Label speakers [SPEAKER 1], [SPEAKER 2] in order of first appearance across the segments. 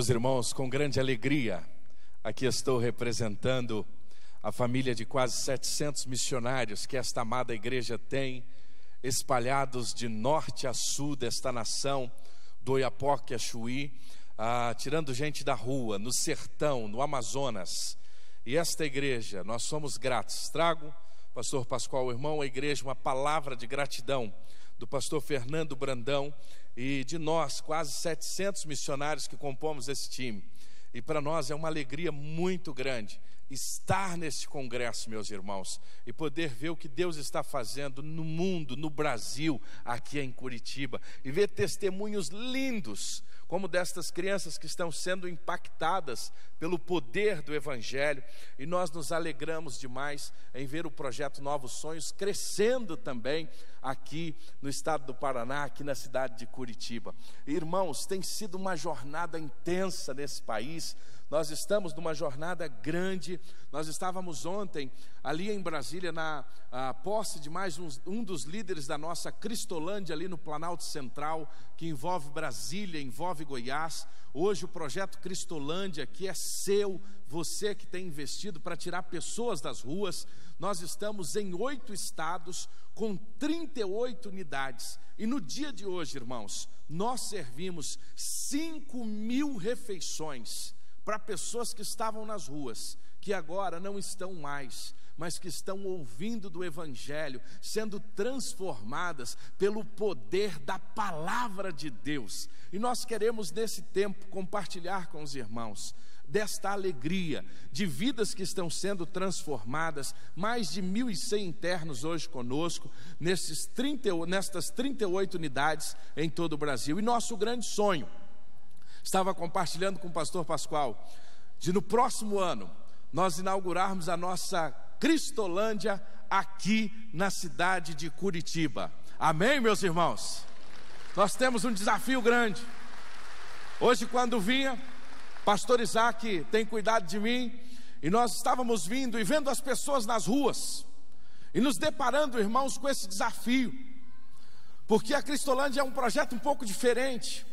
[SPEAKER 1] Meus irmãos, com grande alegria, aqui estou representando a família de quase 700 missionários que esta amada igreja tem, espalhados de norte a sul desta nação, do Oiapoque a Chuí, ah, tirando gente da rua, no sertão, no Amazonas. E esta igreja, nós somos gratos. Trago, pastor Pascoal, irmão, a igreja, uma palavra de gratidão do pastor Fernando Brandão e de nós, quase 700 missionários que compomos esse time. E para nós é uma alegria muito grande estar nesse congresso, meus irmãos, e poder ver o que Deus está fazendo no mundo, no Brasil, aqui em Curitiba, e ver testemunhos lindos, como destas crianças que estão sendo impactadas pelo poder do Evangelho, e nós nos alegramos demais em ver o projeto Novos Sonhos crescendo também aqui no estado do Paraná, aqui na cidade de Curitiba. Irmãos, tem sido uma jornada intensa nesse país. Nós estamos numa jornada grande. Nós estávamos ontem ali em Brasília na posse de mais um, um dos líderes da nossa Cristolândia ali no Planalto Central, que envolve Brasília, envolve Goiás. Hoje o projeto Cristolândia, que é seu, você que tem investido para tirar pessoas das ruas. Nós estamos em oito estados, com 38 unidades. E no dia de hoje, irmãos, nós servimos 5 mil refeições para pessoas que estavam nas ruas, que agora não estão mais, mas que estão ouvindo do Evangelho, sendo transformadas pelo poder da palavra de Deus. E nós queremos, nesse tempo, compartilhar com os irmãos desta alegria de vidas que estão sendo transformadas, mais de 1.100 internos hoje conosco, nesses 30, nestas 38 unidades em todo o Brasil. E nosso grande sonho, estava compartilhando com o pastor Pascoal, de no próximo ano nós inaugurarmos a nossa Cristolândia aqui na cidade de Curitiba. Amém, meus irmãos? Nós temos um desafio grande. Hoje, quando vinha, Pastor Isaac tem cuidado de mim, e nós estávamos vindo e vendo as pessoas nas ruas, e nos deparando, irmãos, com esse desafio, porque a Cristolândia é um projeto um pouco diferente.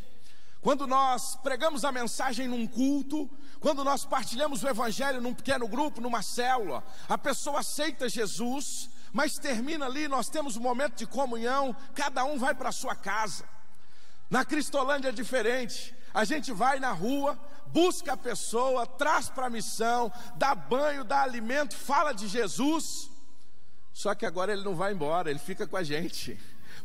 [SPEAKER 1] Quando nós pregamos a mensagem num culto, quando nós partilhamos o Evangelho num pequeno grupo, numa célula, a pessoa aceita Jesus, mas termina ali, nós temos um momento de comunhão, cada um vai para sua casa. Na Cristolândia é diferente, a gente vai na rua, busca a pessoa, traz para a missão, dá banho, dá alimento, fala de Jesus. Só que agora ele não vai embora, ele fica com a gente,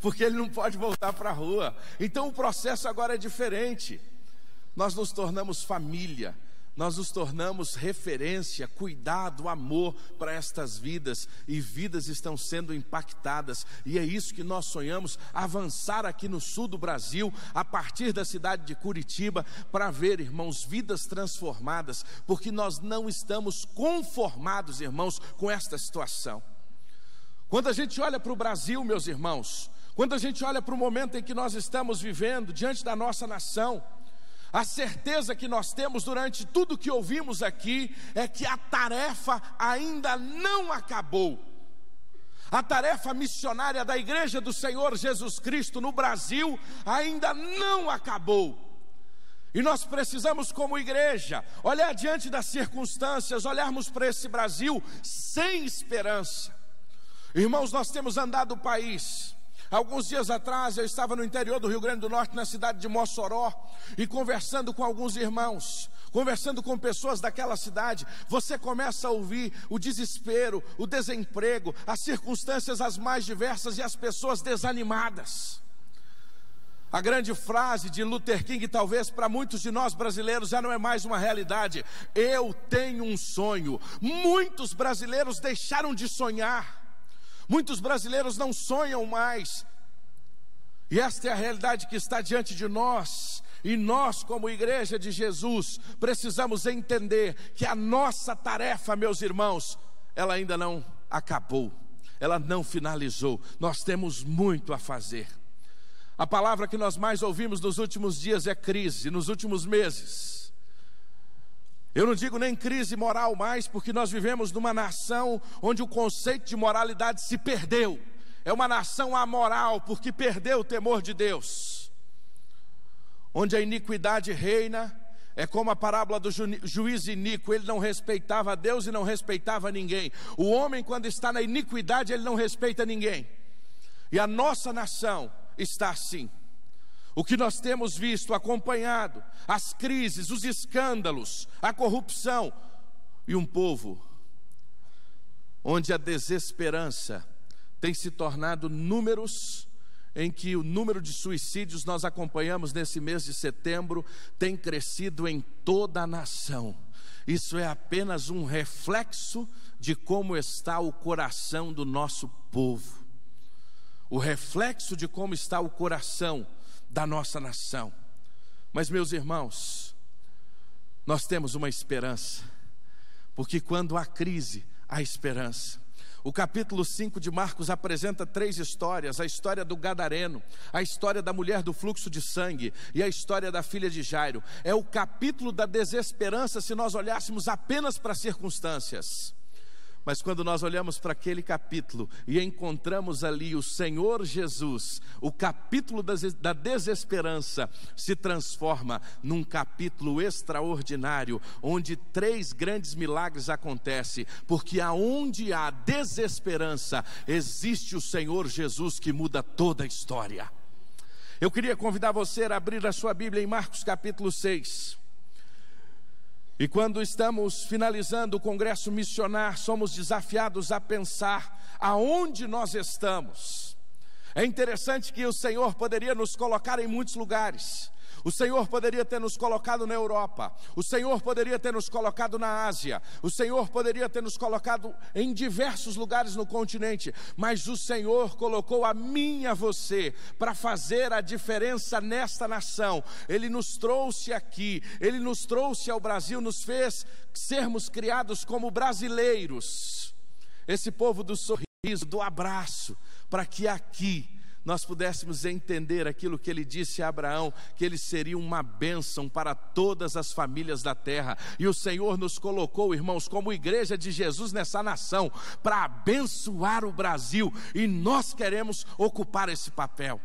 [SPEAKER 1] porque ele não pode voltar para a rua. Então o processo agora é diferente. Nós nos tornamos família, nós nos tornamos referência, cuidado, amor para estas vidas, e vidas estão sendo impactadas, e é isso que nós sonhamos avançar aqui no sul do Brasil, a partir da cidade de Curitiba, para ver, irmãos, vidas transformadas, porque nós não estamos conformados, irmãos, com esta situação. Quando a gente olha para o Brasil, meus irmãos, quando a gente olha para o momento em que nós estamos vivendo diante da nossa nação, a certeza que nós temos durante tudo que ouvimos aqui é que a tarefa ainda não acabou. A tarefa missionária da Igreja do Senhor Jesus Cristo no Brasil ainda não acabou. E nós precisamos, como igreja, olhar diante das circunstâncias, olharmos para esse Brasil sem esperança. Irmãos, nós temos andado o país Alguns dias atrás eu estava no interior do Rio Grande do Norte, na cidade de Mossoró, e conversando com alguns irmãos, conversando com pessoas daquela cidade, você começa a ouvir o desespero, o desemprego, as circunstâncias as mais diversas e as pessoas desanimadas. A grande frase de Luther King, talvez para muitos de nós brasileiros já não é mais uma realidade. Eu tenho um sonho. Muitos brasileiros deixaram de sonhar. Muitos brasileiros não sonham mais. E esta é a realidade que está diante de nós. E nós, como igreja de Jesus, precisamos entender que a nossa tarefa, meus irmãos, ela ainda não acabou, ela não finalizou. Nós temos muito a fazer. A palavra que nós mais ouvimos nos últimos dias é crise, nos últimos meses. Eu não digo nem crise moral mais, porque nós vivemos numa nação onde o conceito de moralidade se perdeu. É uma nação amoral, porque perdeu o temor de Deus. Onde a iniquidade reina, é como a parábola do ju juiz iníquo, ele não respeitava Deus e não respeitava ninguém. O homem, quando está na iniquidade, ele não respeita ninguém. E a nossa nação está assim. O que nós temos visto, acompanhado, as crises, os escândalos, a corrupção, e um povo onde a desesperança tem se tornado números em que o número de suicídios nós acompanhamos nesse mês de setembro tem crescido em toda a nação. Isso é apenas um reflexo de como está o coração do nosso povo. O reflexo de como está o coração da nossa nação. Mas, meus irmãos, nós temos uma esperança, porque quando há crise, há esperança. O capítulo 5 de Marcos apresenta três histórias: a história do Gadareno, a história da mulher do fluxo de sangue e a história da filha de Jairo. É o capítulo da desesperança se nós olhássemos apenas para as circunstâncias. Mas quando nós olhamos para aquele capítulo e encontramos ali o Senhor Jesus, o capítulo da desesperança se transforma num capítulo extraordinário, onde três grandes milagres acontecem, porque aonde há desesperança, existe o Senhor Jesus que muda toda a história. Eu queria convidar você a abrir a sua Bíblia em Marcos capítulo 6. E quando estamos finalizando o congresso missionar, somos desafiados a pensar aonde nós estamos. É interessante que o Senhor poderia nos colocar em muitos lugares, o Senhor poderia ter nos colocado na Europa, o Senhor poderia ter nos colocado na Ásia, o Senhor poderia ter nos colocado em diversos lugares no continente, mas o Senhor colocou a mim e a você para fazer a diferença nesta nação. Ele nos trouxe aqui, ele nos trouxe ao Brasil, nos fez sermos criados como brasileiros. Esse povo do sorriso, do abraço, para que aqui nós pudéssemos entender aquilo que ele disse a Abraão, que ele seria uma bênção para todas as famílias da terra. E o Senhor nos colocou, irmãos, como igreja de Jesus nessa nação, para abençoar o Brasil, e nós queremos ocupar esse papel.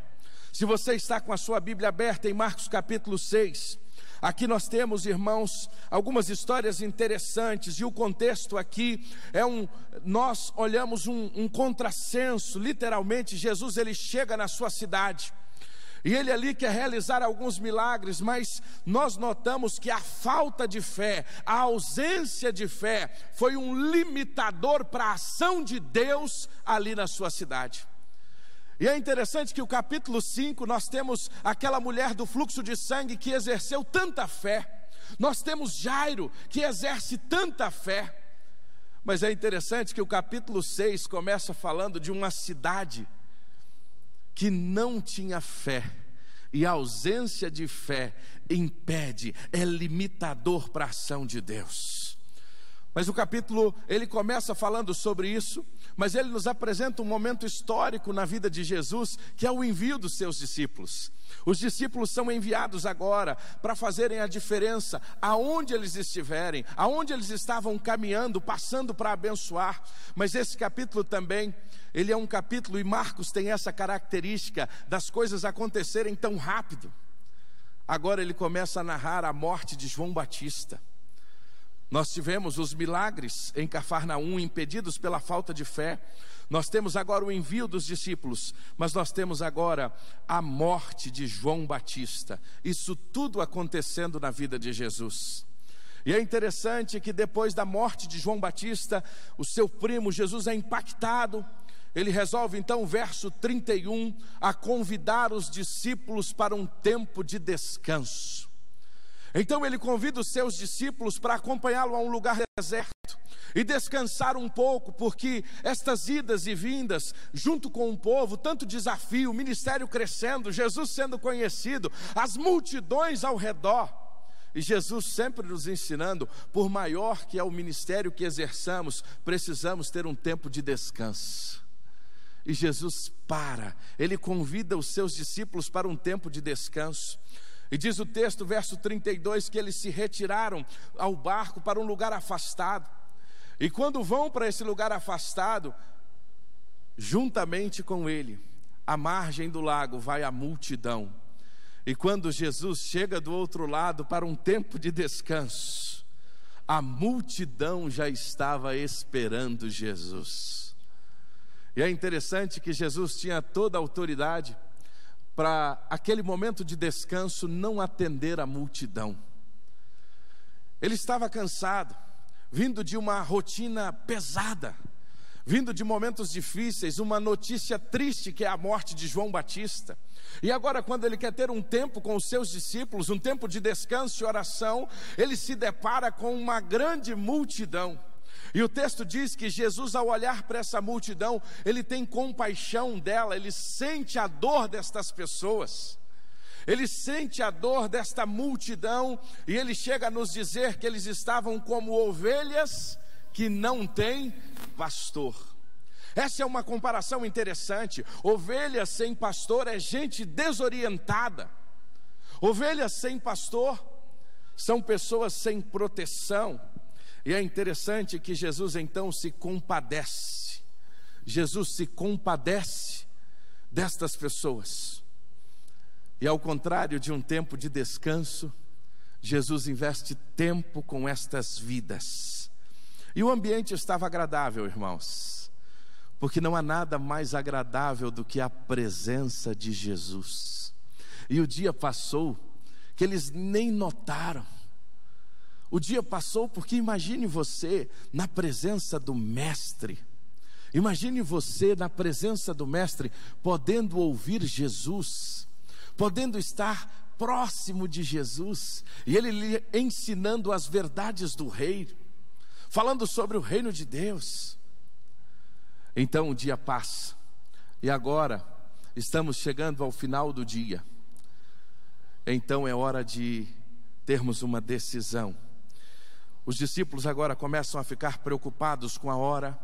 [SPEAKER 1] Se você está com a sua Bíblia aberta em Marcos capítulo 6, Aqui nós temos, irmãos, algumas histórias interessantes, e o contexto aqui é um. Nós olhamos um, um contrassenso, literalmente, Jesus ele chega na sua cidade. E ele ali quer realizar alguns milagres, mas nós notamos que a falta de fé, a ausência de fé, foi um limitador para a ação de Deus ali na sua cidade. E é interessante que o capítulo 5 nós temos aquela mulher do fluxo de sangue que exerceu tanta fé. Nós temos Jairo que exerce tanta fé. Mas é interessante que o capítulo 6 começa falando de uma cidade que não tinha fé. E a ausência de fé impede, é limitador para a ação de Deus. Mas o capítulo, ele começa falando sobre isso, mas ele nos apresenta um momento histórico na vida de Jesus, que é o envio dos seus discípulos. Os discípulos são enviados agora para fazerem a diferença aonde eles estiverem, aonde eles estavam caminhando, passando para abençoar. Mas esse capítulo também, ele é um capítulo e Marcos tem essa característica das coisas acontecerem tão rápido. Agora ele começa a narrar a morte de João Batista. Nós tivemos os milagres em Cafarnaum impedidos pela falta de fé. Nós temos agora o envio dos discípulos, mas nós temos agora a morte de João Batista. Isso tudo acontecendo na vida de Jesus. E é interessante que depois da morte de João Batista, o seu primo Jesus é impactado. Ele resolve então, verso 31, a convidar os discípulos para um tempo de descanso. Então ele convida os seus discípulos para acompanhá-lo a um lugar deserto e descansar um pouco, porque estas idas e vindas, junto com o povo, tanto desafio, ministério crescendo, Jesus sendo conhecido, as multidões ao redor. E Jesus sempre nos ensinando, por maior que é o ministério que exerçamos, precisamos ter um tempo de descanso. E Jesus para, ele convida os seus discípulos para um tempo de descanso. E diz o texto, verso 32, que eles se retiraram ao barco para um lugar afastado. E quando vão para esse lugar afastado, juntamente com ele, à margem do lago vai a multidão. E quando Jesus chega do outro lado para um tempo de descanso, a multidão já estava esperando Jesus. E é interessante que Jesus tinha toda a autoridade para aquele momento de descanso não atender a multidão. Ele estava cansado, vindo de uma rotina pesada, vindo de momentos difíceis, uma notícia triste que é a morte de João Batista. E agora, quando ele quer ter um tempo com os seus discípulos, um tempo de descanso e oração, ele se depara com uma grande multidão. E o texto diz que Jesus, ao olhar para essa multidão, ele tem compaixão dela, ele sente a dor destas pessoas, ele sente a dor desta multidão, e ele chega a nos dizer que eles estavam como ovelhas que não têm pastor. Essa é uma comparação interessante. Ovelha sem pastor é gente desorientada. Ovelhas sem pastor são pessoas sem proteção. E é interessante que Jesus então se compadece. Jesus se compadece destas pessoas. E ao contrário de um tempo de descanso, Jesus investe tempo com estas vidas. E o ambiente estava agradável, irmãos porque não há nada mais agradável do que a presença de Jesus. E o dia passou que eles nem notaram. O dia passou porque imagine você na presença do Mestre. Imagine você na presença do Mestre, podendo ouvir Jesus, podendo estar próximo de Jesus, e ele lhe ensinando as verdades do Rei, falando sobre o reino de Deus. Então o dia passa, e agora estamos chegando ao final do dia. Então é hora de termos uma decisão. Os discípulos agora começam a ficar preocupados com a hora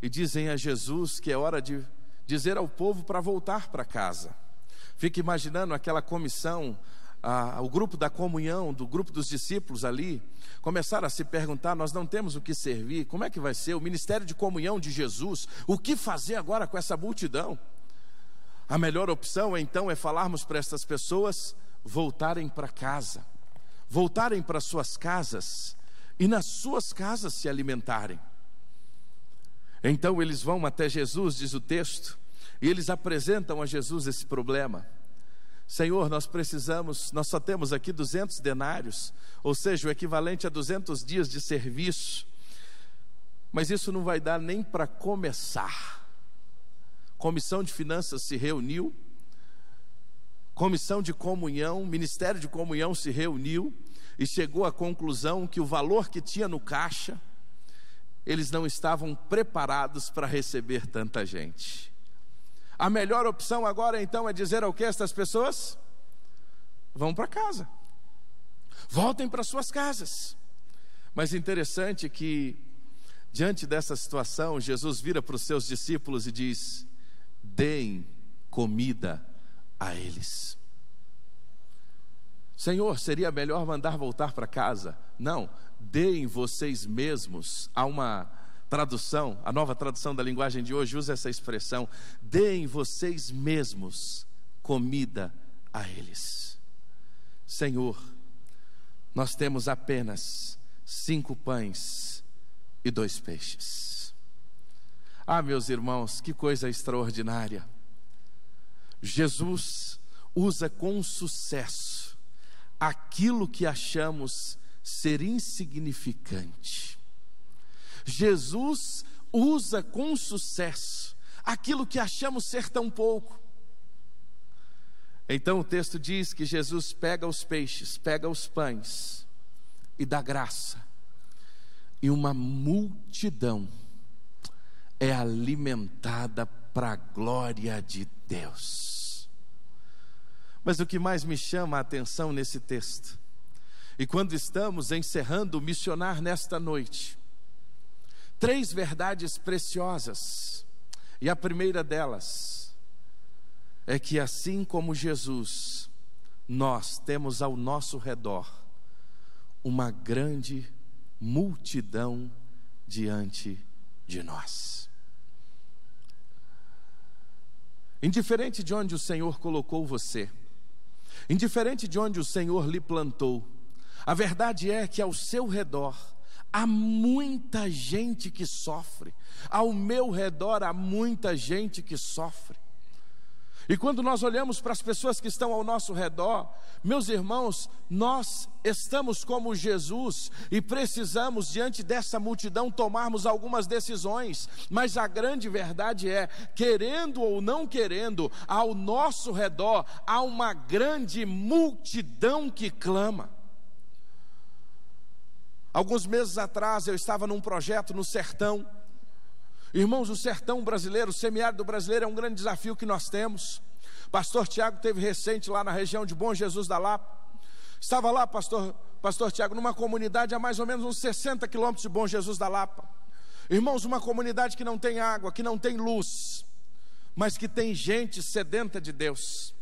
[SPEAKER 1] e dizem a Jesus que é hora de dizer ao povo para voltar para casa. Fica imaginando aquela comissão ah, o grupo da comunhão, do grupo dos discípulos ali, começaram a se perguntar: nós não temos o que servir, como é que vai ser? O ministério de comunhão de Jesus, o que fazer agora com essa multidão? A melhor opção então é falarmos para essas pessoas voltarem para casa, voltarem para suas casas e nas suas casas se alimentarem. Então eles vão até Jesus, diz o texto, e eles apresentam a Jesus esse problema. Senhor, nós precisamos, nós só temos aqui 200 denários, ou seja, o equivalente a 200 dias de serviço, mas isso não vai dar nem para começar. Comissão de Finanças se reuniu, Comissão de Comunhão, Ministério de Comunhão se reuniu e chegou à conclusão que o valor que tinha no caixa, eles não estavam preparados para receber tanta gente. A melhor opção agora então é dizer ao que estas pessoas? Vão para casa. Voltem para suas casas. Mas interessante que diante dessa situação, Jesus vira para os seus discípulos e diz: "Deem comida a eles". Senhor, seria melhor mandar voltar para casa? Não, deem vocês mesmos. Há uma tradução, a nova tradução da linguagem de hoje usa essa expressão: deem vocês mesmos comida a eles. Senhor, nós temos apenas cinco pães e dois peixes. Ah, meus irmãos, que coisa extraordinária. Jesus usa com sucesso aquilo que achamos ser insignificante Jesus usa com sucesso aquilo que achamos ser tão pouco. Então o texto diz que Jesus pega os peixes, pega os pães e dá graça, e uma multidão é alimentada para a glória de Deus. Mas o que mais me chama a atenção nesse texto, e quando estamos encerrando o missionar nesta noite, três verdades preciosas. E a primeira delas é que, assim como Jesus, nós temos ao nosso redor uma grande multidão diante de nós. Indiferente de onde o Senhor colocou você, indiferente de onde o Senhor lhe plantou, a verdade é que ao seu redor há muita gente que sofre, ao meu redor há muita gente que sofre. E quando nós olhamos para as pessoas que estão ao nosso redor, meus irmãos, nós estamos como Jesus e precisamos, diante dessa multidão, tomarmos algumas decisões, mas a grande verdade é: querendo ou não querendo, ao nosso redor há uma grande multidão que clama. Alguns meses atrás eu estava num projeto no sertão, Irmãos, o sertão brasileiro, o semiárido brasileiro é um grande desafio que nós temos. Pastor Tiago teve recente lá na região de Bom Jesus da Lapa. Estava lá, pastor, pastor Tiago, numa comunidade a mais ou menos uns 60 quilômetros de Bom Jesus da Lapa. Irmãos, uma comunidade que não tem água, que não tem luz, mas que tem gente sedenta de Deus.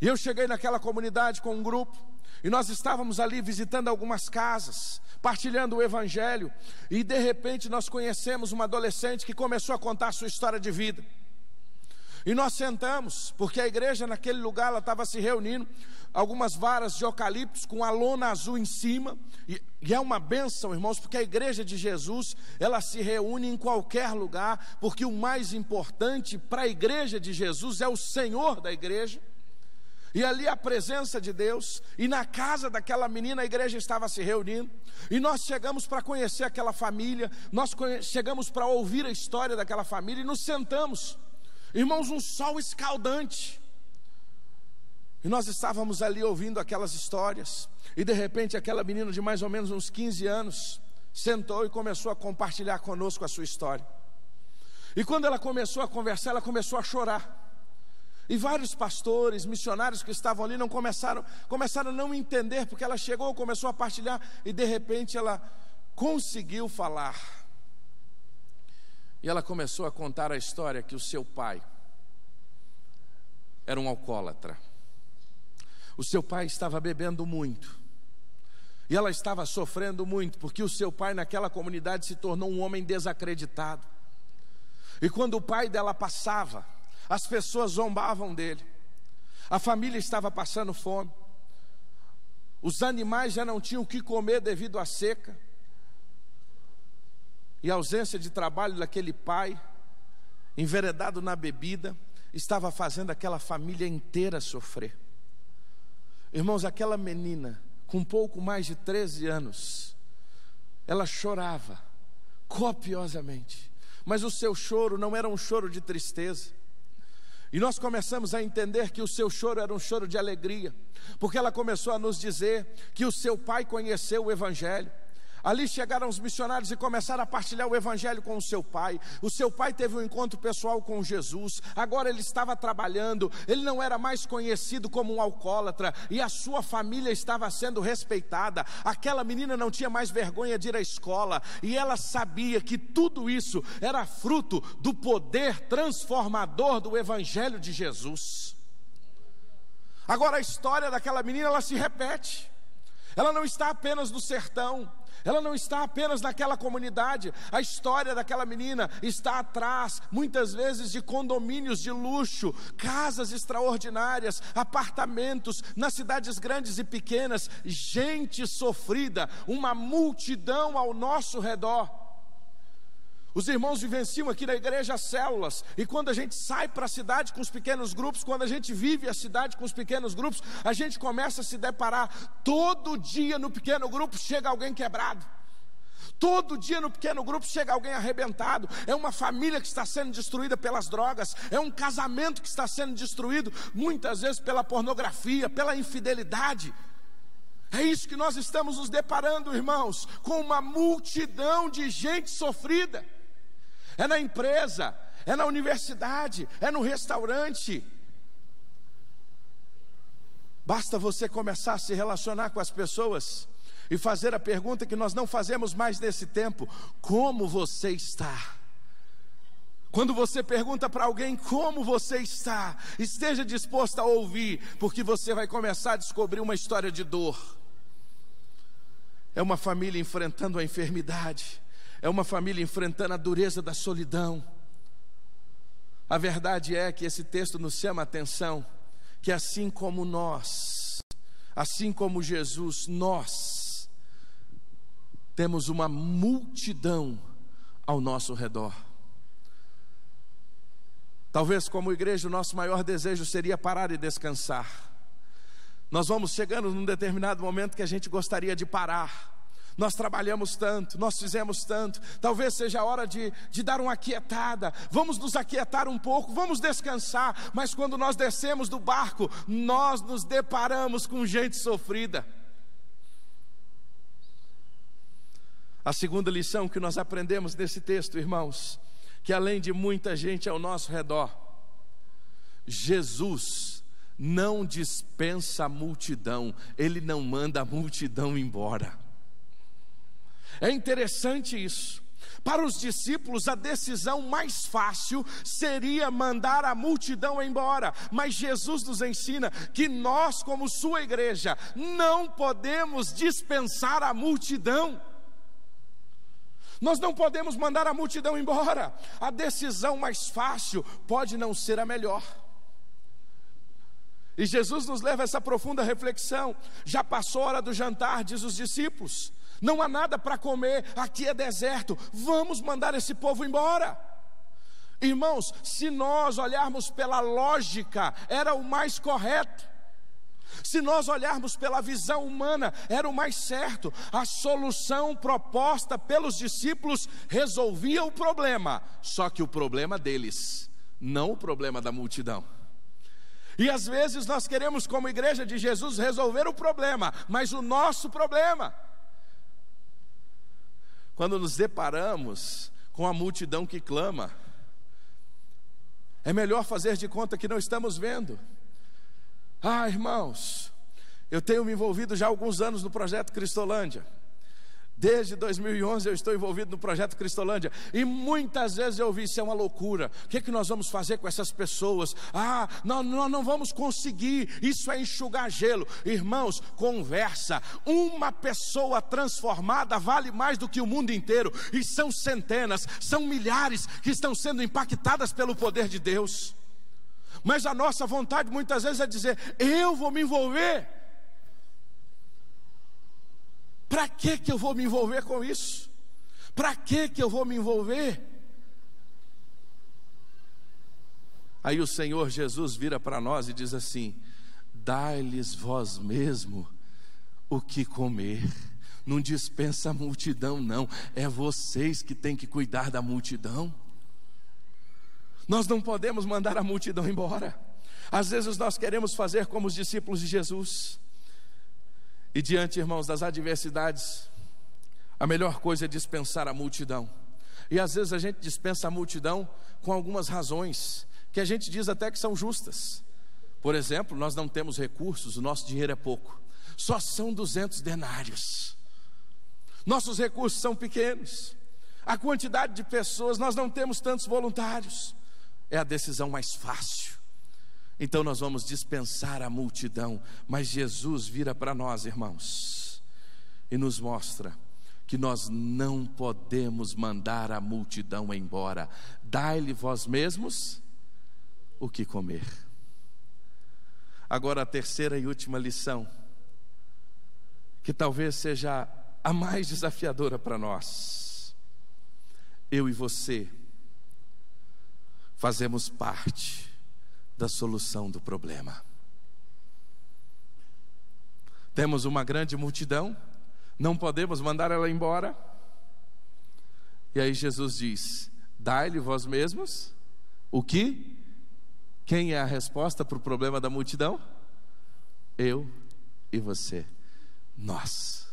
[SPEAKER 1] E eu cheguei naquela comunidade com um grupo, e nós estávamos ali visitando algumas casas, partilhando o Evangelho, e de repente nós conhecemos uma adolescente que começou a contar a sua história de vida. E nós sentamos, porque a igreja naquele lugar ela estava se reunindo, algumas varas de eucaliptos com a lona azul em cima, e, e, é uma benção, irmãos, porque a igreja de Jesus, ela se reúne em qualquer lugar, porque o mais importante para a igreja de Jesus é o Senhor da igreja. E ali a presença de Deus, e na casa daquela menina a igreja estava se reunindo, e nós chegamos para conhecer aquela família, nós chegamos para ouvir a história daquela família e nos sentamos. Irmãos, um sol escaldante. E nós estávamos ali ouvindo aquelas histórias, e de repente aquela menina de mais ou menos uns 15 anos sentou e começou a compartilhar conosco a sua história. E quando ela começou a conversar, ela começou a chorar. E vários pastores, missionários que estavam ali não começaram, começaram a não entender, porque ela chegou, começou a partilhar e de repente ela conseguiu falar. E ela começou a contar a história que o seu pai era um alcoólatra. O seu pai estava bebendo muito. E ela estava sofrendo muito, porque o seu pai naquela comunidade se tornou um homem desacreditado. E quando o pai dela passava, as pessoas zombavam dele. A família estava passando fome. Os animais já não tinham o que comer devido à seca. E a ausência de trabalho daquele pai, enveredado na bebida, estava fazendo aquela família inteira sofrer. Irmãos, aquela menina, com pouco mais de 13 anos, ela chorava copiosamente, mas o seu choro não era um choro de tristeza, e nós começamos a entender que o seu choro era um choro de alegria, porque ela começou a nos dizer que o seu pai conheceu o Evangelho, Ali chegaram os missionários e começaram a partilhar o evangelho com o seu pai. O seu pai teve um encontro pessoal com Jesus. Agora ele estava trabalhando, ele não era mais conhecido como um alcoólatra e a sua família estava sendo respeitada. Aquela menina não tinha mais vergonha de ir à escola e ela sabia que tudo isso era fruto do poder transformador do evangelho de Jesus. Agora a história daquela menina ela se repete. Ela não está apenas no sertão, ela não está apenas naquela comunidade, a história daquela menina está atrás, muitas vezes, de condomínios de luxo, casas extraordinárias, apartamentos nas cidades grandes e pequenas, gente sofrida, uma multidão ao nosso redor. Os irmãos vivenciam aqui na igreja células, e quando a gente sai para a cidade com os pequenos grupos, quando a gente vive a cidade com os pequenos grupos, a gente começa a se deparar todo dia no pequeno grupo chega alguém quebrado. Todo dia no pequeno grupo chega alguém arrebentado. É uma família que está sendo destruída pelas drogas. É um casamento que está sendo destruído, muitas vezes pela pornografia, pela infidelidade. É isso que nós estamos nos deparando, irmãos, com uma multidão de gente sofrida é na empresa, é na universidade, é no restaurante. Basta você começar a se relacionar com as pessoas e fazer a pergunta que nós não fazemos mais nesse tempo: como você está? Quando você pergunta para alguém como você está, esteja disposto a ouvir, porque você vai começar a descobrir uma história de dor. É uma família enfrentando a enfermidade, é uma família enfrentando a dureza da solidão. A verdade é que esse texto nos chama a atenção que assim como nós Assim como Jesus, nós temos uma multidão ao nosso redor. Talvez, como igreja, o nosso maior desejo seria parar e descansar. Nós vamos chegando num determinado momento que a gente gostaria de parar. Nós trabalhamos tanto, nós fizemos tanto, talvez seja a hora de, de dar uma aquietada. Vamos nos aquietar um pouco, vamos descansar. Mas quando nós descemos do barco, nós nos deparamos com gente sofrida. A segunda lição que nós aprendemos nesse texto, irmãos, que além de muita gente ao nosso redor, Jesus não dispensa a multidão, ele não manda a multidão embora. É interessante isso. Para os discípulos, a decisão mais fácil seria mandar a multidão embora, mas Jesus nos ensina que nós, como Sua igreja, não podemos dispensar a multidão. Nós não podemos mandar a multidão embora. A decisão mais fácil pode não ser a melhor. E Jesus nos leva a essa profunda reflexão. Já passou a hora do jantar, diz os discípulos não há nada para comer, aqui é deserto, vamos mandar esse povo embora. Irmãos, se nós olharmos pela lógica, era o mais correto. Se nós olharmos pela visão humana, era o mais certo. A solução proposta pelos discípulos resolvia o problema, só que o problema deles, não o problema da multidão. E às vezes nós queremos, como igreja de Jesus, resolver o problema, mas o nosso problema quando nos deparamos com a multidão que clama, é melhor fazer de conta que não estamos vendo. Ah, irmãos, eu tenho me envolvido já há alguns anos no projeto Cristolândia. Desde 2011 eu estou envolvido no projeto Cristolândia e muitas vezes eu ouvi isso é uma loucura. O que, é que nós vamos fazer com essas pessoas? Ah, nós, nós não vamos conseguir. Isso é enxugar gelo. Irmãos, conversa. Uma pessoa transformada vale mais do que o mundo inteiro. E são centenas, são milhares que estão sendo impactadas pelo poder de Deus. Mas a nossa vontade muitas vezes é dizer: eu vou me envolver. Para que que eu vou me envolver com isso? Para que que eu vou me envolver? Aí o Senhor Jesus vira para nós e diz assim: Dai-lhes vós mesmo o que comer. Não dispensa a multidão, não. É vocês que têm que cuidar da multidão. Nós não podemos mandar a multidão embora. Às vezes nós queremos fazer como os discípulos de Jesus. E diante, irmãos, das adversidades, a melhor coisa é dispensar a multidão. E às vezes a gente dispensa a multidão com algumas razões, que a gente diz até que são justas. Por exemplo, nós não temos recursos, o nosso dinheiro é pouco, só são 200 denários. Nossos recursos são pequenos, a quantidade de pessoas, nós não temos tantos voluntários. É a decisão mais fácil. Então nós vamos dispensar a multidão, mas Jesus vira para nós, irmãos, e nos mostra que nós não podemos mandar a multidão embora. Dai-lhe vós mesmos o que comer. Agora a terceira e última lição, que talvez seja a mais desafiadora para nós. Eu e você fazemos parte da solução do problema. Temos uma grande multidão, não podemos mandar ela embora. E aí Jesus diz: Dai-lhe vós mesmos o que? Quem é a resposta para o problema da multidão? Eu e você. Nós.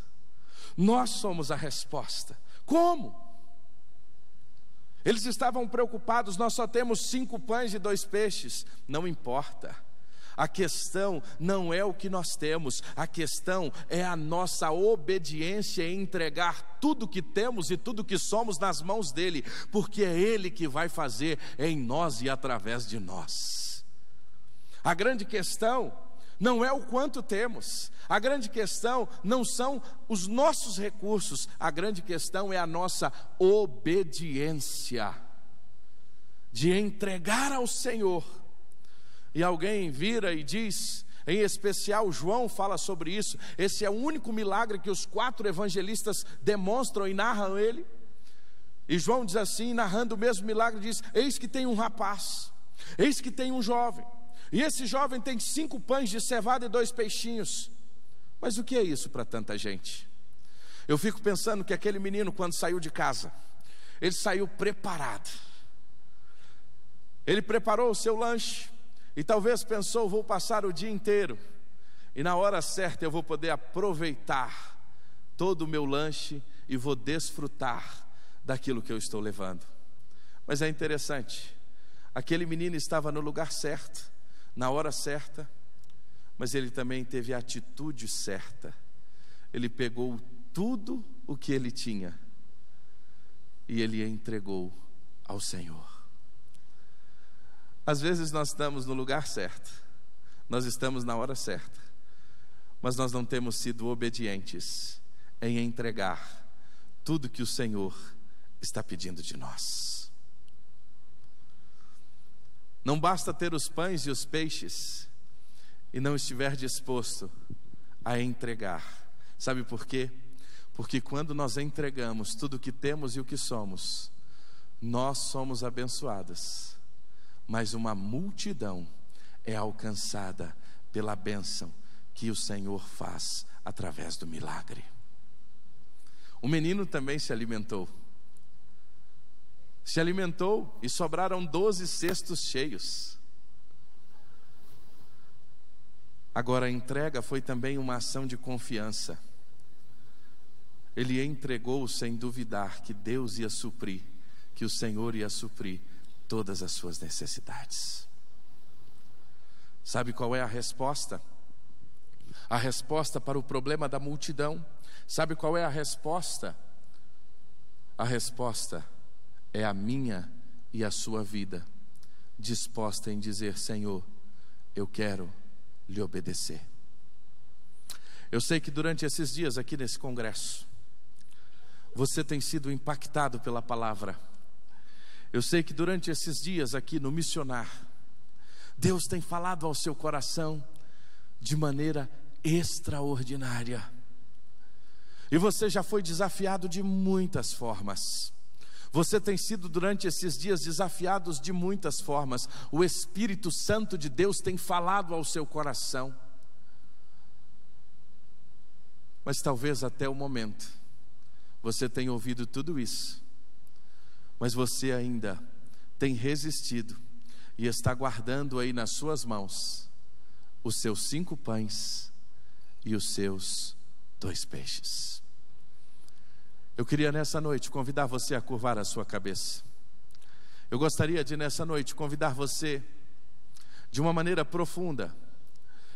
[SPEAKER 1] Nós somos a resposta. Como? Eles estavam preocupados, nós só temos cinco pães e dois peixes. Não importa. A questão não é o que nós temos, a questão é a nossa obediência em entregar tudo que temos e tudo que somos nas mãos dele, porque é ele que vai fazer em nós e através de nós. A grande questão não é o quanto temos, a grande questão não são os nossos recursos, a grande questão é a nossa obediência de entregar ao Senhor. E alguém vira e diz: Em especial, João fala sobre isso. Esse é o único milagre que os quatro evangelistas demonstram e narram ele. E João diz assim, narrando o mesmo milagre, diz: Eis que tem um rapaz, eis que tem um jovem, e esse jovem tem cinco pães de cevada e dois peixinhos. Mas o que é isso para tanta gente? Eu fico pensando que aquele menino, quando saiu de casa, ele saiu preparado. Ele preparou o seu lanche e talvez pensou: vou passar o dia inteiro e na hora certa eu vou poder aproveitar todo o meu lanche e vou desfrutar daquilo que eu estou levando. Mas é interessante, aquele menino estava no lugar certo, na hora certa, mas ele também teve a atitude certa. Ele pegou tudo o que ele tinha e ele entregou ao Senhor. Às vezes nós estamos no lugar certo, nós estamos na hora certa, mas nós não temos sido obedientes em entregar tudo que o Senhor está pedindo de nós. Não basta ter os pães e os peixes e não estiver disposto a entregar. Sabe por quê? Porque quando nós entregamos tudo o que temos e o que somos, nós somos abençoadas, mas uma multidão é alcançada pela bênção que o Senhor faz através do milagre. O menino também se alimentou. Se alimentou e sobraram doze cestos cheios. Agora, a entrega foi também uma ação de confiança ele entregou sem duvidar que Deus ia suprir, que o Senhor ia suprir todas as suas necessidades. Sabe qual é a resposta? A resposta para o problema da multidão. Sabe qual é a resposta? A resposta é a minha e a sua vida, disposta em dizer: Senhor, eu quero lhe obedecer. Eu sei que durante esses dias aqui nesse congresso, você tem sido impactado pela palavra. Eu sei que durante esses dias aqui no missionar, Deus tem falado ao seu coração de maneira extraordinária. E você já foi desafiado de muitas formas. Você tem sido durante esses dias desafiados de muitas formas. O Espírito Santo de Deus tem falado ao seu coração. Mas talvez até o momento você tem ouvido tudo isso, mas você ainda tem resistido e está guardando aí nas suas mãos os seus cinco pães e os seus dois peixes. Eu queria nessa noite convidar você a curvar a sua cabeça. Eu gostaria de nessa noite convidar você, de uma maneira profunda,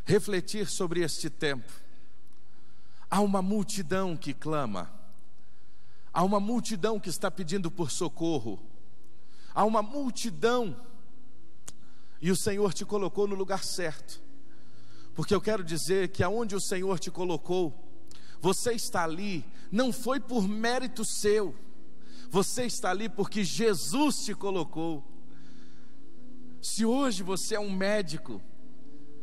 [SPEAKER 1] refletir sobre este tempo. Há uma multidão que clama Há uma multidão que está pedindo por socorro. Há uma multidão. E o Senhor te colocou no lugar certo. Porque eu quero dizer que aonde o Senhor te colocou, você está ali, não foi por mérito seu, você está ali porque Jesus te colocou. Se hoje você é um médico,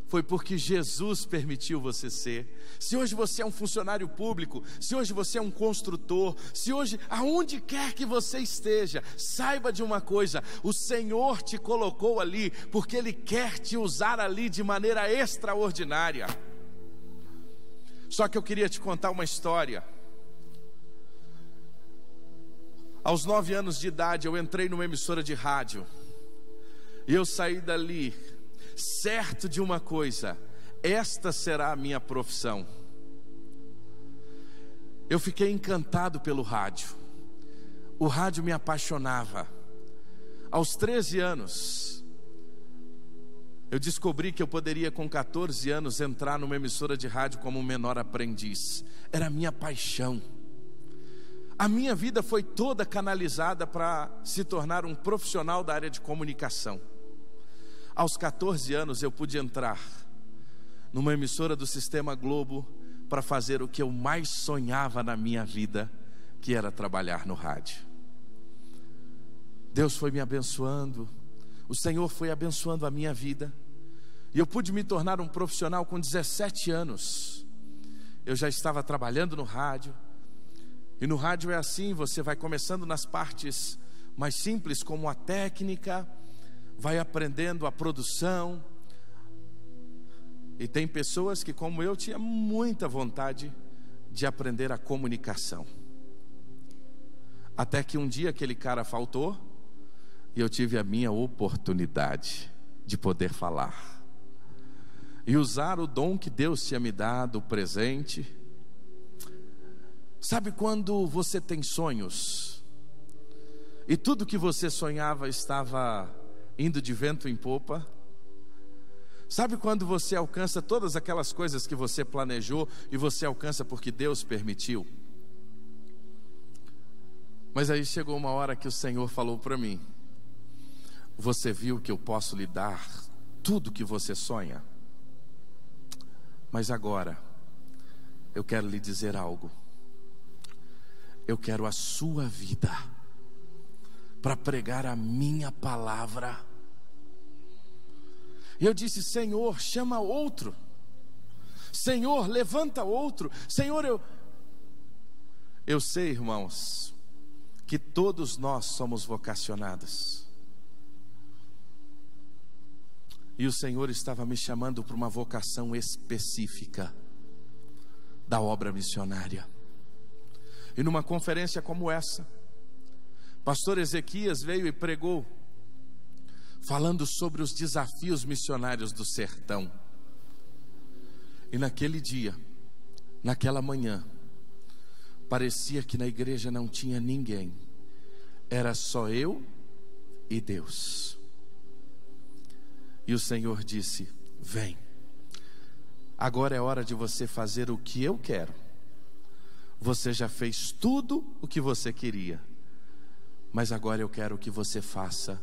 [SPEAKER 1] foi porque Jesus permitiu você ser. Se hoje você é um funcionário público, se hoje você é um construtor, se hoje, aonde quer que você esteja, saiba de uma coisa: o Senhor te colocou ali, porque Ele quer te usar ali de maneira extraordinária. Só que eu queria te contar uma história. Aos nove anos de idade, eu entrei numa emissora de rádio. E eu saí dali certo de uma coisa: esta será a minha profissão. Eu fiquei encantado pelo rádio, o rádio me apaixonava. Aos 13 anos, eu descobri que eu poderia, com 14 anos, entrar numa emissora de rádio como menor aprendiz, era a minha paixão. A minha vida foi toda canalizada para se tornar um profissional da área de comunicação. Aos 14 anos eu pude entrar numa emissora do Sistema Globo para fazer o que eu mais sonhava na minha vida, que era trabalhar no rádio. Deus foi me abençoando, o Senhor foi abençoando a minha vida, E eu pude me tornar um profissional com 17 anos. Eu já estava trabalhando no rádio. E no rádio é assim: você vai começando nas partes mais simples, como a técnica, vai aprendendo a produção. E tem pessoas que, como eu, tinha muita vontade de aprender a comunicação. Até que um dia aquele cara faltou e eu tive a minha oportunidade de poder falar e usar o dom que Deus tinha me dado, o presente. Sabe quando você tem sonhos e tudo que você sonhava estava indo de vento em popa? Sabe quando você alcança todas aquelas coisas que você planejou e você alcança porque Deus permitiu? Mas aí chegou uma hora que o Senhor falou para mim: Você viu que eu posso lhe dar tudo que você sonha? Mas agora, eu quero lhe dizer algo. Eu quero a sua vida para pregar a minha palavra. E eu disse: Senhor, chama outro. Senhor, levanta outro. Senhor, eu. Eu sei, irmãos, que todos nós somos vocacionados. E o Senhor estava me chamando para uma vocação específica da obra missionária. E numa conferência como essa, pastor Ezequias veio e pregou falando sobre os desafios missionários do sertão. E naquele dia, naquela manhã, parecia que na igreja não tinha ninguém, era só eu e Deus. E o Senhor disse: Vem, agora é hora de você fazer o que eu quero. Você já fez tudo o que você queria, mas agora eu quero que você faça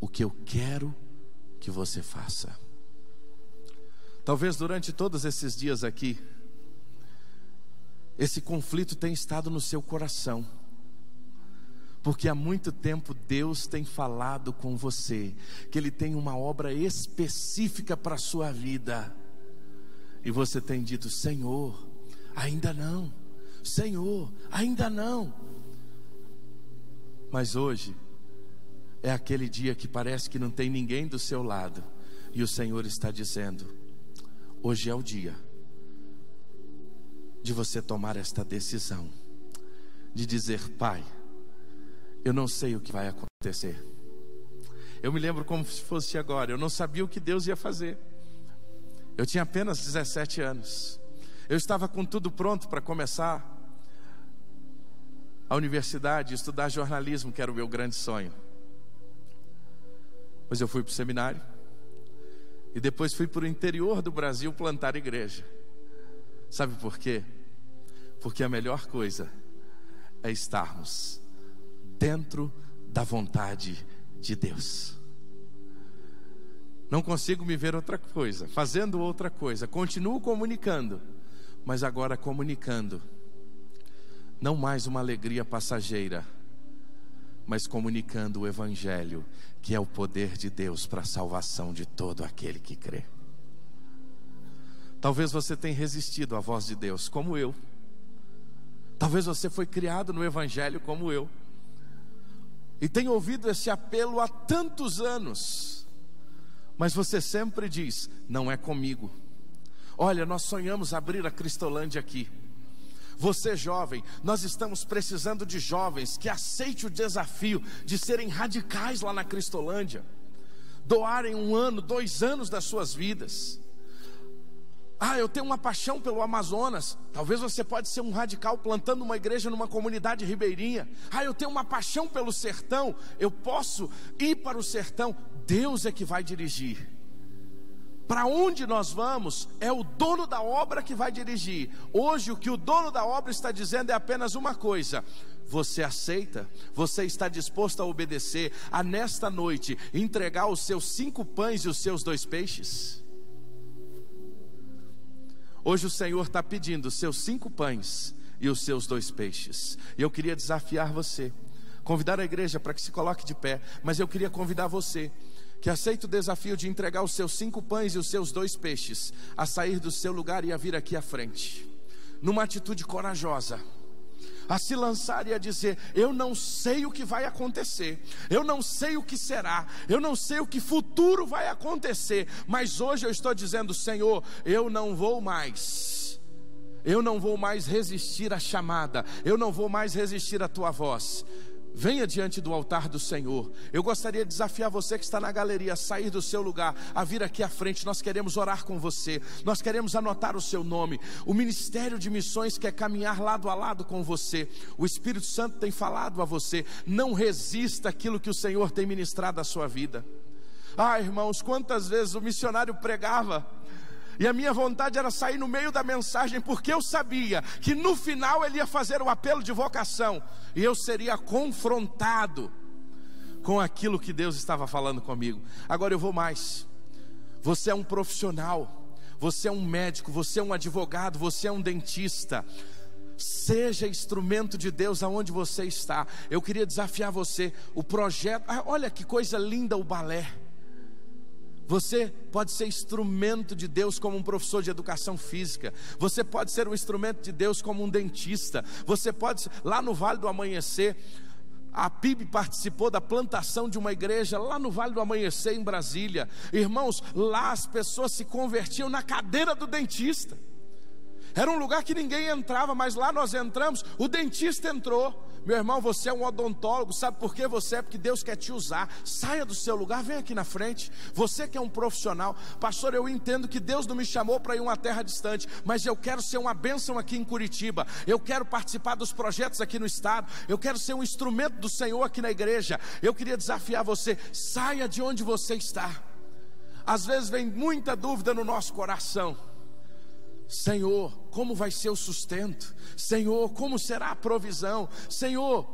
[SPEAKER 1] o que eu quero que você faça. Talvez durante todos esses dias aqui, esse conflito tem estado no seu coração. Porque há muito tempo Deus tem falado com você que Ele tem uma obra específica para a sua vida, e você tem dito: Senhor, ainda não, Senhor, ainda não. Mas hoje é aquele dia que parece que não tem ninguém do seu lado, e o Senhor está dizendo: hoje é o dia de você tomar esta decisão, de dizer, Pai, eu não sei o que vai acontecer. Eu me lembro como se fosse agora, eu não sabia o que Deus ia fazer. Eu tinha apenas 17 anos. Eu estava com tudo pronto para começar a universidade, estudar jornalismo, que era o meu grande sonho. Mas eu fui para o seminário e depois fui para o interior do Brasil plantar igreja. Sabe por quê? Porque a melhor coisa é estarmos dentro da vontade de Deus. Não consigo me ver outra coisa, fazendo outra coisa. Continuo comunicando, mas agora comunicando. Não mais uma alegria passageira, mas comunicando o Evangelho, que é o poder de Deus para a salvação de todo aquele que crê. Talvez você tenha resistido à voz de Deus, como eu. Talvez você foi criado no Evangelho, como eu. E tenha ouvido esse apelo há tantos anos. Mas você sempre diz: não é comigo. Olha, nós sonhamos abrir a Cristolândia aqui. Você jovem, nós estamos precisando de jovens que aceitem o desafio de serem radicais lá na Cristolândia, doarem um ano, dois anos das suas vidas. Ah, eu tenho uma paixão pelo Amazonas. Talvez você pode ser um radical plantando uma igreja numa comunidade ribeirinha. Ah, eu tenho uma paixão pelo sertão. Eu posso ir para o sertão. Deus é que vai dirigir. Para onde nós vamos é o dono da obra que vai dirigir. Hoje o que o dono da obra está dizendo é apenas uma coisa: você aceita? Você está disposto a obedecer? A nesta noite entregar os seus cinco pães e os seus dois peixes? Hoje o Senhor está pedindo os seus cinco pães e os seus dois peixes. E eu queria desafiar você, convidar a igreja para que se coloque de pé, mas eu queria convidar você que aceita o desafio de entregar os seus cinco pães e os seus dois peixes, a sair do seu lugar e a vir aqui à frente, numa atitude corajosa, a se lançar e a dizer: Eu não sei o que vai acontecer, eu não sei o que será, eu não sei o que futuro vai acontecer, mas hoje eu estou dizendo: Senhor, eu não vou mais. Eu não vou mais resistir à chamada, eu não vou mais resistir à tua voz. Venha diante do altar do Senhor. Eu gostaria de desafiar você que está na galeria a sair do seu lugar, a vir aqui à frente. Nós queremos orar com você. Nós queremos anotar o seu nome. O Ministério de Missões quer caminhar lado a lado com você. O Espírito Santo tem falado a você. Não resista aquilo que o Senhor tem ministrado à sua vida. Ah, irmãos, quantas vezes o missionário pregava e a minha vontade era sair no meio da mensagem, porque eu sabia que no final ele ia fazer o apelo de vocação, e eu seria confrontado com aquilo que Deus estava falando comigo. Agora eu vou mais. Você é um profissional, você é um médico, você é um advogado, você é um dentista. Seja instrumento de Deus aonde você está. Eu queria desafiar você. O projeto, ah, olha que coisa linda o balé. Você pode ser instrumento de Deus como um professor de educação física. Você pode ser um instrumento de Deus como um dentista. Você pode, lá no Vale do Amanhecer, a PIB participou da plantação de uma igreja lá no Vale do Amanhecer, em Brasília. Irmãos, lá as pessoas se convertiam na cadeira do dentista. Era um lugar que ninguém entrava, mas lá nós entramos, o dentista entrou. Meu irmão, você é um odontólogo, sabe por que você é? Porque Deus quer te usar. Saia do seu lugar, vem aqui na frente. Você que é um profissional, pastor, eu entendo que Deus não me chamou para ir uma terra distante, mas eu quero ser uma bênção aqui em Curitiba. Eu quero participar dos projetos aqui no estado. Eu quero ser um instrumento do Senhor aqui na igreja. Eu queria desafiar você, saia de onde você está. Às vezes vem muita dúvida no nosso coração. Senhor, como vai ser o sustento? Senhor, como será a provisão? Senhor,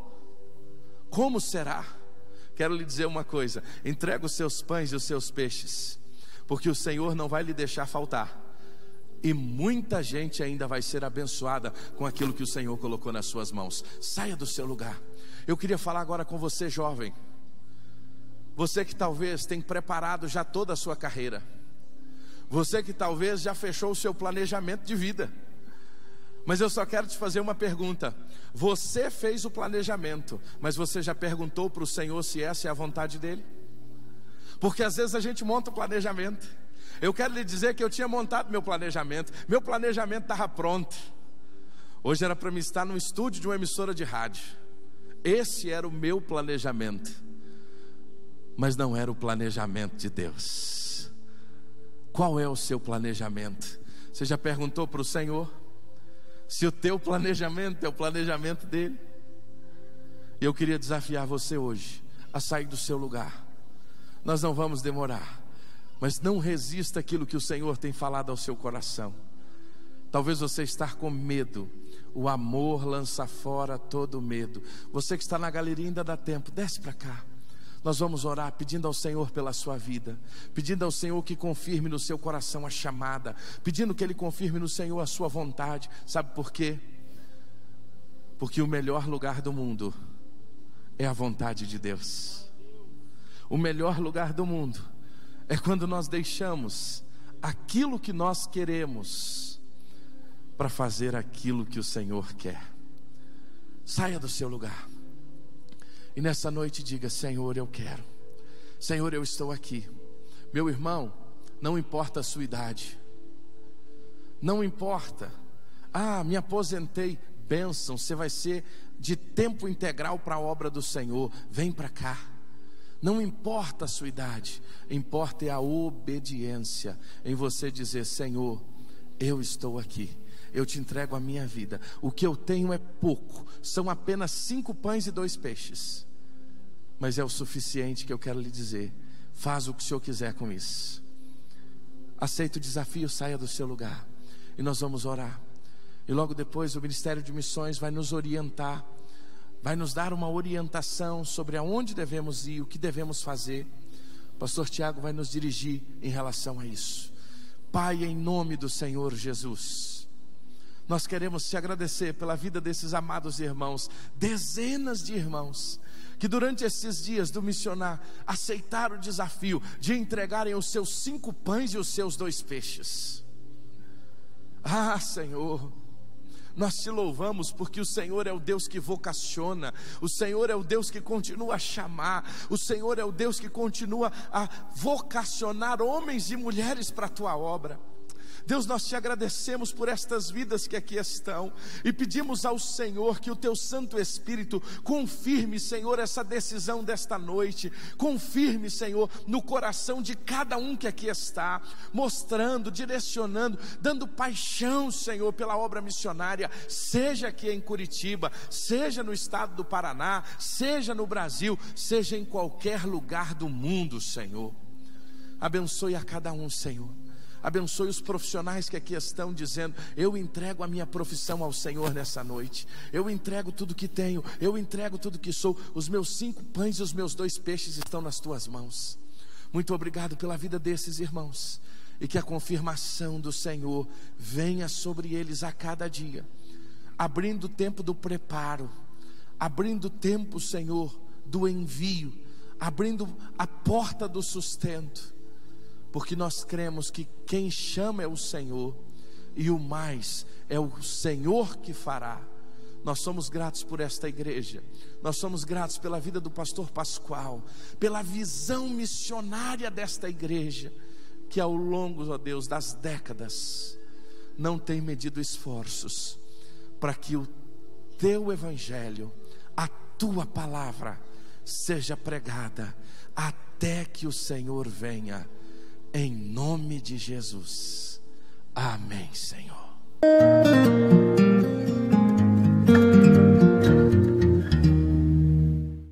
[SPEAKER 1] como será? Quero lhe dizer uma coisa: entrega os seus pães e os seus peixes, porque o Senhor não vai lhe deixar faltar. E muita gente ainda vai ser abençoada com aquilo que o Senhor colocou nas suas mãos. Saia do seu lugar. Eu queria falar agora com você, jovem. Você que talvez tenha preparado já toda a sua carreira você que talvez já fechou o seu planejamento de vida. Mas eu só quero te fazer uma pergunta. Você fez o planejamento, mas você já perguntou para o Senhor se essa é a vontade dele? Porque às vezes a gente monta o planejamento. Eu quero lhe dizer que eu tinha montado meu planejamento. Meu planejamento estava pronto. Hoje era para mim estar no estúdio de uma emissora de rádio. Esse era o meu planejamento. Mas não era o planejamento de Deus. Qual é o seu planejamento? Você já perguntou para o Senhor? Se o teu planejamento é o planejamento dele? Eu queria desafiar você hoje a sair do seu lugar. Nós não vamos demorar, mas não resista aquilo que o Senhor tem falado ao seu coração. Talvez você está com medo. O amor lança fora todo medo. Você que está na galeria ainda dá tempo, desce para cá. Nós vamos orar pedindo ao Senhor pela sua vida, pedindo ao Senhor que confirme no seu coração a chamada, pedindo que Ele confirme no Senhor a sua vontade. Sabe por quê? Porque o melhor lugar do mundo é a vontade de Deus. O melhor lugar do mundo é quando nós deixamos aquilo que nós queremos para fazer aquilo que o Senhor quer. Saia do seu lugar. E nessa noite diga: Senhor, eu quero. Senhor, eu estou aqui. Meu irmão, não importa a sua idade. Não importa. Ah, me aposentei. Bênção, você vai ser de tempo integral para a obra do Senhor. Vem para cá. Não importa a sua idade, importa é a obediência em você dizer: Senhor, eu estou aqui eu te entrego a minha vida. O que eu tenho é pouco, são apenas cinco pães e dois peixes, mas é o suficiente que eu quero lhe dizer. Faz o que o Senhor quiser com isso. Aceita o desafio, saia do seu lugar e nós vamos orar. E logo depois o Ministério de Missões vai nos orientar, vai nos dar uma orientação sobre aonde devemos ir, o que devemos fazer. O pastor Tiago vai nos dirigir em relação a isso. Pai, em nome do Senhor Jesus nós queremos te agradecer pela vida desses amados irmãos, dezenas de irmãos que durante esses dias do missionar aceitaram o desafio de entregarem os seus cinco pães e os seus dois peixes. Ah, Senhor, nós te louvamos porque o Senhor é o Deus que vocaciona, o Senhor é o Deus que continua a chamar, o Senhor é o Deus que continua a vocacionar homens e mulheres para a tua obra. Deus, nós te agradecemos por estas vidas que aqui estão e pedimos ao Senhor que o teu Santo Espírito confirme, Senhor, essa decisão desta noite, confirme, Senhor, no coração de cada um que aqui está, mostrando, direcionando, dando paixão, Senhor, pela obra missionária, seja aqui em Curitiba, seja no estado do Paraná, seja no Brasil, seja em qualquer lugar do mundo, Senhor. Abençoe a cada um, Senhor Abençoe os profissionais que aqui estão dizendo: Eu entrego a minha profissão ao Senhor nessa noite. Eu entrego tudo que tenho. Eu entrego tudo que sou. Os meus cinco pães e os meus dois peixes estão nas tuas mãos. Muito obrigado pela vida desses irmãos. E que a confirmação do Senhor venha sobre eles a cada dia, abrindo o tempo do preparo, abrindo o tempo, Senhor, do envio, abrindo a porta do sustento porque nós cremos que quem chama é o Senhor e o mais é o Senhor que fará. Nós somos gratos por esta igreja, nós somos gratos pela vida do pastor Pascoal, pela visão missionária desta igreja, que ao longo, ó Deus, das décadas, não tem medido esforços para que o teu evangelho, a tua palavra, seja pregada até que o Senhor venha em nome de Jesus. Amém, Senhor.